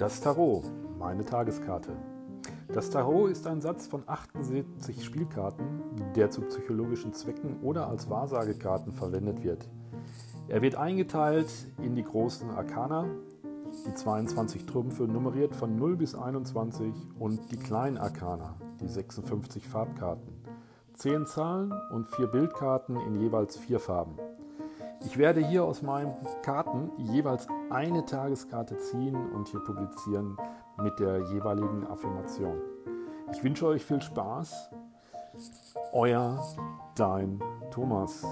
Das Tarot, meine Tageskarte. Das Tarot ist ein Satz von 78 Spielkarten, der zu psychologischen Zwecken oder als Wahrsagekarten verwendet wird. Er wird eingeteilt in die großen Arkana, die 22 Trümpfe nummeriert von 0 bis 21 und die kleinen Arkana, die 56 Farbkarten. 10 Zahlen und 4 Bildkarten in jeweils 4 Farben. Ich werde hier aus meinen Karten jeweils eine Tageskarte ziehen und hier publizieren mit der jeweiligen Affirmation. Ich wünsche euch viel Spaß. Euer Dein Thomas.